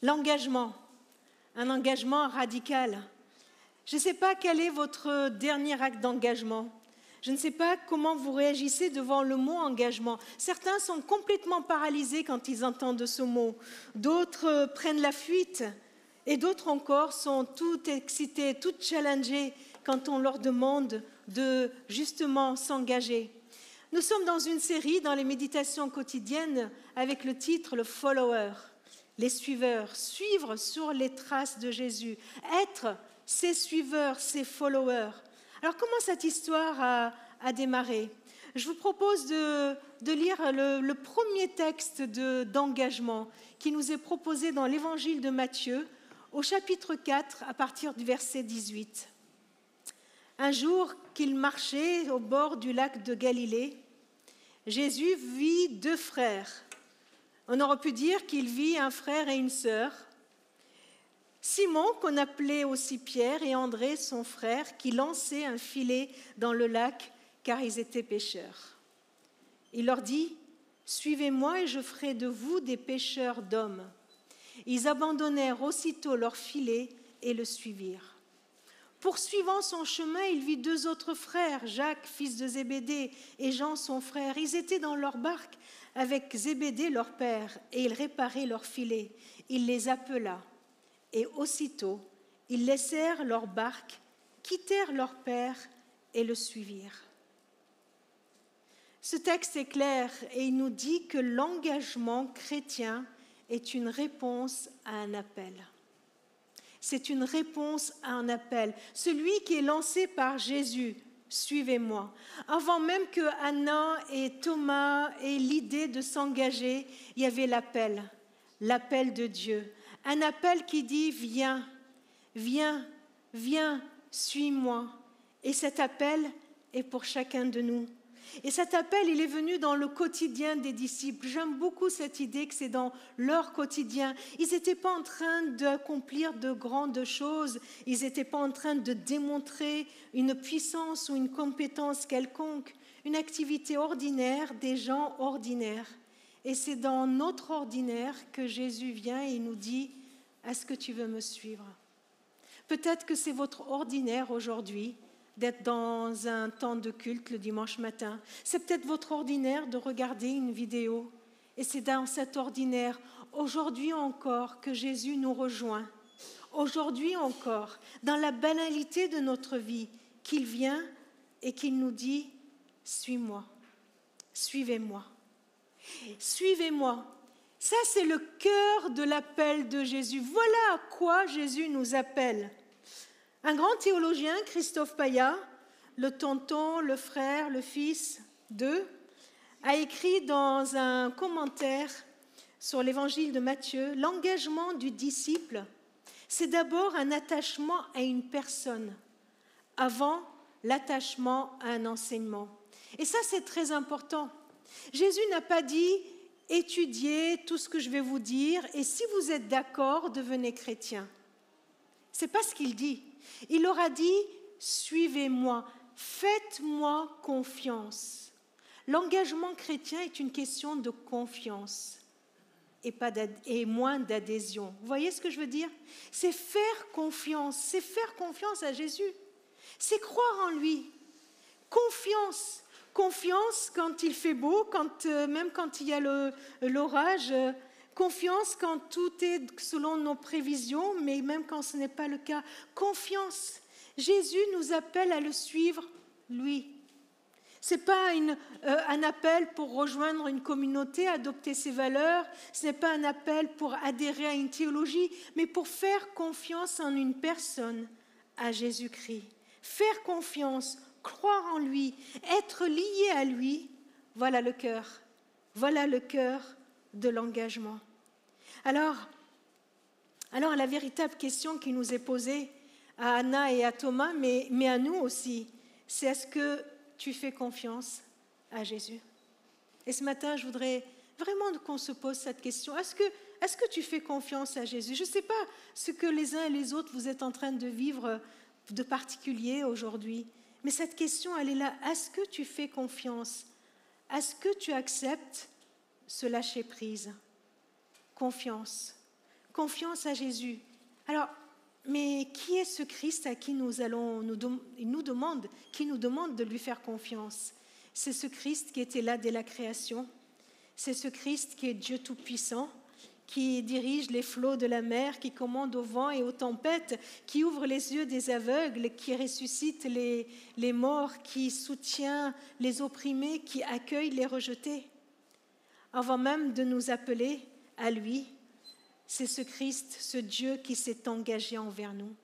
L'engagement, un engagement radical. Je ne sais pas quel est votre dernier acte d'engagement. Je ne sais pas comment vous réagissez devant le mot engagement. Certains sont complètement paralysés quand ils entendent ce mot. D'autres prennent la fuite. Et d'autres encore sont tout excités, tout challengés quand on leur demande de justement s'engager. Nous sommes dans une série dans les méditations quotidiennes avec le titre Le follower les suiveurs, suivre sur les traces de Jésus, être ses suiveurs, ses followers. Alors comment cette histoire a, démarré? Je vous propose de, lire le, premier texte d'engagement qui nous est proposé dans l'évangile de Matthieu au chapitre 4 à partir du verset 18. Un jour qu'il marchait au bord du lac de Galilée, Jésus vit deux frères on aurait pu dire qu'il vit un frère et une sœur. Simon, qu'on appelait aussi Pierre, et André, son frère, qui lançaient un filet dans le lac car ils étaient pêcheurs. Il leur dit, Suivez-moi et je ferai de vous des pêcheurs d'hommes. Ils abandonnèrent aussitôt leur filet et le suivirent. Poursuivant son chemin, il vit deux autres frères, Jacques, fils de Zébédée, et Jean, son frère. Ils étaient dans leur barque avec Zébédée, leur père, et il réparait leurs filets. Il les appela, et aussitôt, ils laissèrent leur barque, quittèrent leur père et le suivirent. Ce texte est clair et il nous dit que l'engagement chrétien est une réponse à un appel. C'est une réponse à un appel. Celui qui est lancé par Jésus, suivez-moi. Avant même que Anna et Thomas aient l'idée de s'engager, il y avait l'appel, l'appel de Dieu. Un appel qui dit, viens, viens, viens, suis-moi. Et cet appel est pour chacun de nous. Et cet appel, il est venu dans le quotidien des disciples. J'aime beaucoup cette idée que c'est dans leur quotidien. Ils n'étaient pas en train d'accomplir de grandes choses. Ils n'étaient pas en train de démontrer une puissance ou une compétence quelconque. Une activité ordinaire des gens ordinaires. Et c'est dans notre ordinaire que Jésus vient et nous dit, est-ce que tu veux me suivre? Peut-être que c'est votre ordinaire aujourd'hui d'être dans un temps de culte le dimanche matin. C'est peut-être votre ordinaire de regarder une vidéo. Et c'est dans cet ordinaire, aujourd'hui encore, que Jésus nous rejoint. Aujourd'hui encore, dans la banalité de notre vie, qu'il vient et qu'il nous dit, suis-moi, suivez-moi, suivez-moi. Ça, c'est le cœur de l'appel de Jésus. Voilà à quoi Jésus nous appelle. Un grand théologien, Christophe Payat, le tonton, le frère, le fils d'eux, a écrit dans un commentaire sur l'évangile de Matthieu, l'engagement du disciple, c'est d'abord un attachement à une personne avant l'attachement à un enseignement. Et ça, c'est très important. Jésus n'a pas dit étudiez tout ce que je vais vous dire et si vous êtes d'accord, devenez chrétien. C'est pas ce qu'il dit. Il leur a dit, suivez-moi, faites-moi confiance. L'engagement chrétien est une question de confiance et, pas et moins d'adhésion. Vous voyez ce que je veux dire? C'est faire confiance, c'est faire confiance à Jésus, c'est croire en lui. Confiance, confiance quand il fait beau, quand, euh, même quand il y a l'orage, euh, Confiance quand tout est selon nos prévisions, mais même quand ce n'est pas le cas. Confiance. Jésus nous appelle à le suivre, lui. Ce n'est pas euh, un appel pour rejoindre une communauté, adopter ses valeurs, ce n'est pas un appel pour adhérer à une théologie, mais pour faire confiance en une personne, à Jésus-Christ. Faire confiance, croire en lui, être lié à lui, voilà le cœur. Voilà le cœur de l'engagement. Alors, alors la véritable question qui nous est posée à Anna et à Thomas, mais, mais à nous aussi, c'est est-ce que tu fais confiance à Jésus? Et ce matin, je voudrais vraiment qu'on se pose cette question. Est-ce que, est que tu fais confiance à Jésus? Je ne sais pas ce que les uns et les autres vous êtes en train de vivre de particulier aujourd'hui, mais cette question, elle est là. Est-ce que tu fais confiance? Est-ce que tu acceptes ce lâcher-prise Confiance. confiance à Jésus. Alors, mais qui est ce Christ à qui nous allons, nous, nous demande, qui nous demande de lui faire confiance? C'est ce Christ qui était là dès la création. C'est ce Christ qui est Dieu Tout-Puissant, qui dirige les flots de la mer, qui commande au vent et aux tempêtes, qui ouvre les yeux des aveugles, qui ressuscite les, les morts, qui soutient les opprimés, qui accueille les rejetés. Avant même de nous appeler à lui, c'est ce Christ, ce Dieu qui s'est engagé envers nous.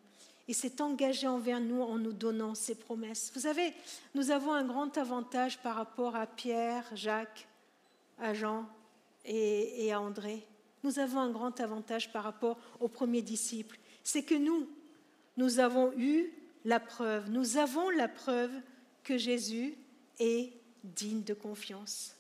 Il s'est engagé envers nous en nous donnant ses promesses. Vous savez, nous avons un grand avantage par rapport à Pierre, Jacques, à Jean et, à André. Nous avons un grand avantage par rapport aux premiers disciples. C'est que nous, nous avons eu la preuve, nous avons la preuve que Jésus est digne de confiance.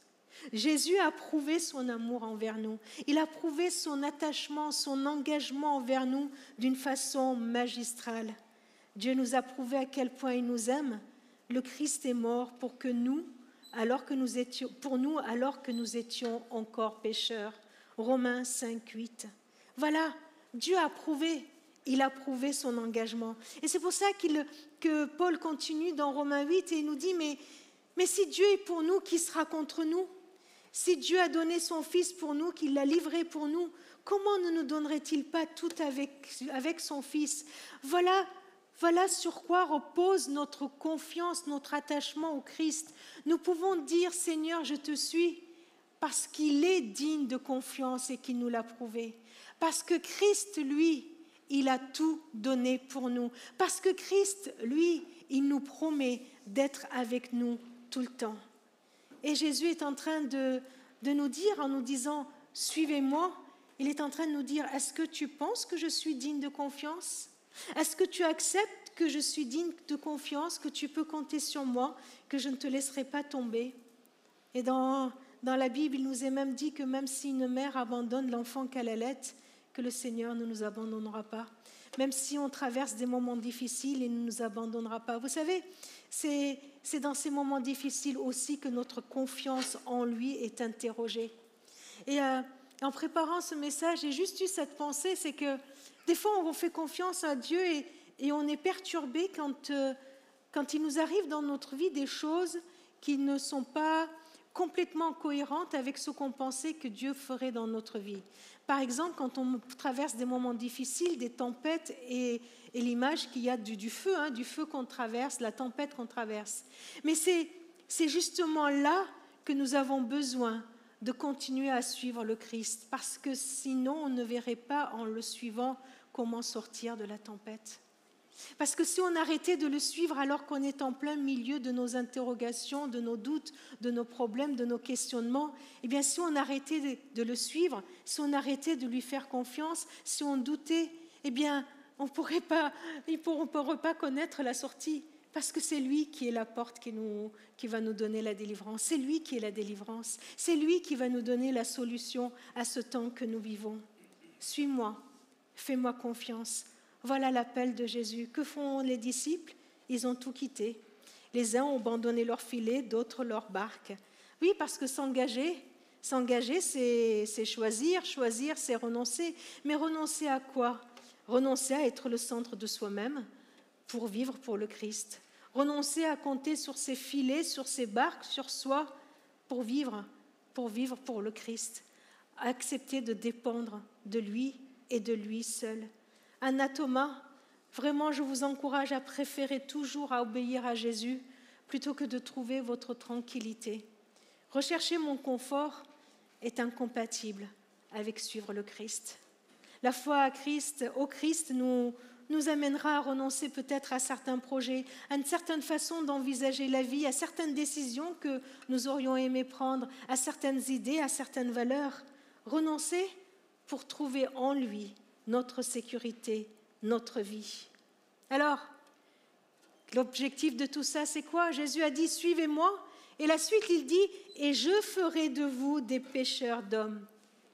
Jésus a prouvé son amour envers nous. Il a prouvé son attachement, son engagement envers nous d'une façon magistrale. Dieu nous a prouvé à quel point il nous aime. Le Christ est mort pour que nous, alors que nous étions, pour nous alors que nous étions encore pécheurs. Romains 5, 8. Voilà, Dieu a prouvé, il a prouvé son engagement. Et c'est pour ça que Paul continue dans Romains 8 et il nous dit, mais, mais si Dieu est pour nous, qui sera contre nous? Si Dieu a donné son Fils pour nous, qu'il l'a livré pour nous, comment ne nous donnerait-il pas tout avec, son Fils? Voilà, voilà sur quoi repose notre confiance, notre attachement au Christ. Nous pouvons dire, Seigneur, je te suis, parce qu'il est digne de confiance et qu'il nous l'a prouvé. Parce que Christ, lui, il a tout donné pour nous. Parce que Christ, lui, il nous promet d'être avec nous tout le temps. Et Jésus est en train de, nous dire, en nous disant, suivez-moi, il est en train de nous dire, est-ce que tu penses que je suis digne de confiance? Est-ce que tu acceptes que je suis digne de confiance, que tu peux compter sur moi, que je ne te laisserai pas tomber? Et dans, dans la Bible, il nous est même dit que même si une mère abandonne l'enfant qu'elle allait, que le Seigneur ne nous abandonnera pas. Même si on traverse des moments difficiles, il ne nous abandonnera pas. Vous savez, c'est dans ces moments difficiles aussi que notre confiance en lui est interrogée. Et euh, en préparant ce message, j'ai juste eu cette pensée, c'est que des fois on fait confiance à Dieu et, on est perturbé quand, euh, quand il nous arrive dans notre vie des choses qui ne sont pas complètement cohérentes avec ce qu'on pensait que Dieu ferait dans notre vie. Par exemple, quand on traverse des moments difficiles, des tempêtes et, l'image qu'il y a du, feu, hein, du feu qu'on traverse, la tempête qu'on traverse. Mais c'est justement là que nous avons besoin de continuer à suivre le Christ, parce que sinon on ne verrait pas en le suivant comment sortir de la tempête. Parce que si on arrêtait de le suivre alors qu'on est en plein milieu de nos interrogations, de nos doutes, de nos problèmes, de nos questionnements, eh bien si on arrêtait de le suivre, si on arrêtait de lui faire confiance, si on doutait, eh bien on pourrait pas, ne pourrait pas connaître la sortie. Parce que c'est lui qui est la porte qui, nous, qui va nous donner la délivrance. C'est lui qui est la délivrance. C'est lui qui va nous donner la solution à ce temps que nous vivons. Suis-moi, fais-moi confiance voilà l'appel de Jésus. Que font les disciples? Ils ont tout quitté. Les uns ont abandonné leur filet, d'autres leur barque. Oui, parce que s'engager, s'engager, c'est choisir, choisir, c'est renoncer. Mais renoncer à quoi? Renoncer à être le centre de soi-même pour vivre pour le Christ. Renoncer à compter sur ses filets, sur ses barques, sur soi pour vivre, pour vivre pour le Christ. Accepter de dépendre de lui et de lui seul. Anathoma, vraiment je vous encourage à préférer toujours à obéir à Jésus plutôt que de trouver votre tranquillité. Rechercher mon confort est incompatible avec suivre le Christ. La foi à Christ, au Christ, nous, nous amènera à renoncer peut-être à certains projets, à une certaine façon d'envisager la vie, à certaines décisions que nous aurions aimé prendre, à certaines idées, à certaines valeurs. Renoncer pour trouver en lui notre sécurité, notre vie. Alors, l'objectif de tout ça, c'est quoi? Jésus a dit, suivez-moi. Et la suite, il dit, et je ferai de vous des pêcheurs d'hommes.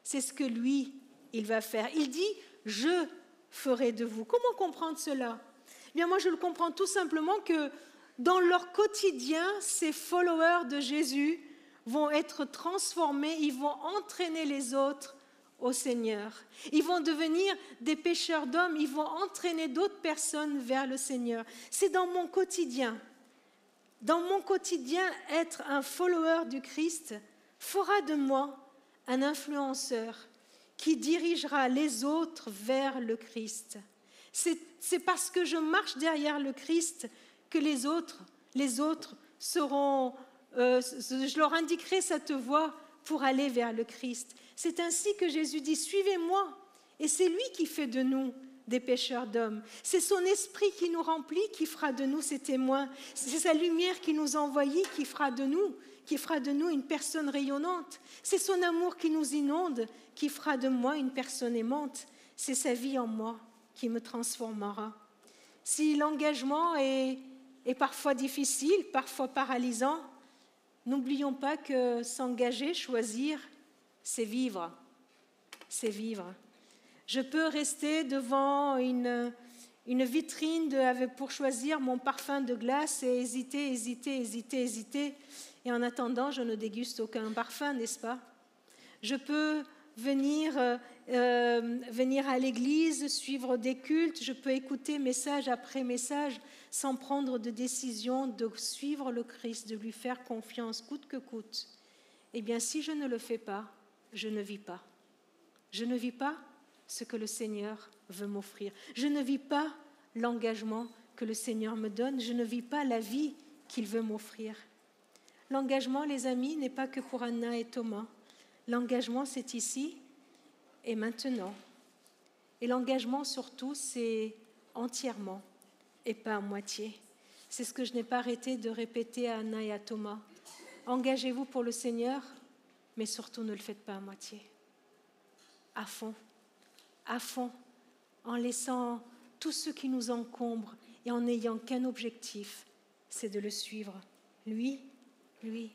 C'est ce que lui, il va faire. Il dit, je ferai de vous. Comment comprendre cela? Eh Bien, moi, je le comprends tout simplement que dans leur quotidien, ces followers de Jésus vont être transformés, ils vont entraîner les autres au Seigneur. Ils vont devenir des pêcheurs d'hommes, ils vont entraîner d'autres personnes vers le Seigneur. C'est dans mon quotidien. Dans mon quotidien, être un follower du Christ fera de moi un influenceur qui dirigera les autres vers le Christ. C'est parce que je marche derrière le Christ que les autres, les autres seront, euh, je leur indiquerai cette voie pour aller vers le Christ. C'est ainsi que Jésus dit, suivez-moi. Et c'est lui qui fait de nous des pécheurs d'hommes. C'est son esprit qui nous remplit, qui fera de nous ses témoins. C'est sa lumière qui nous envoie, qui fera de nous, qui fera de nous une personne rayonnante. C'est son amour qui nous inonde, qui fera de moi une personne aimante. C'est sa vie en moi qui me transformera. Si l'engagement est, est parfois difficile, parfois paralysant, n'oublions pas que s'engager, choisir, c'est vivre. C'est vivre. Je peux rester devant une, vitrine de, pour choisir mon parfum de glace et hésiter, hésiter, hésiter, hésiter. Et en attendant, je ne déguste aucun parfum, n'est-ce pas? Je peux venir, euh, euh, venir à l'église, suivre des cultes, je peux écouter message après message sans prendre de décision de suivre le Christ, de lui faire confiance coûte que coûte. Eh bien, si je ne le fais pas, je ne vis pas. Je ne vis pas ce que le Seigneur veut m'offrir. Je ne vis pas l'engagement que le Seigneur me donne. Je ne vis pas la vie qu'il veut m'offrir. L'engagement, les amis, n'est pas que pour Anna et Thomas. L'engagement, c'est ici et maintenant. Et l'engagement, surtout, c'est entièrement et pas à moitié. C'est ce que je n'ai pas arrêté de répéter à Anna et à Thomas. Engagez-vous pour le Seigneur, mais surtout ne le faites pas à moitié. À fond, à fond, en laissant tout ce qui nous encombre et en n'ayant qu'un objectif, c'est de le suivre. Lui, lui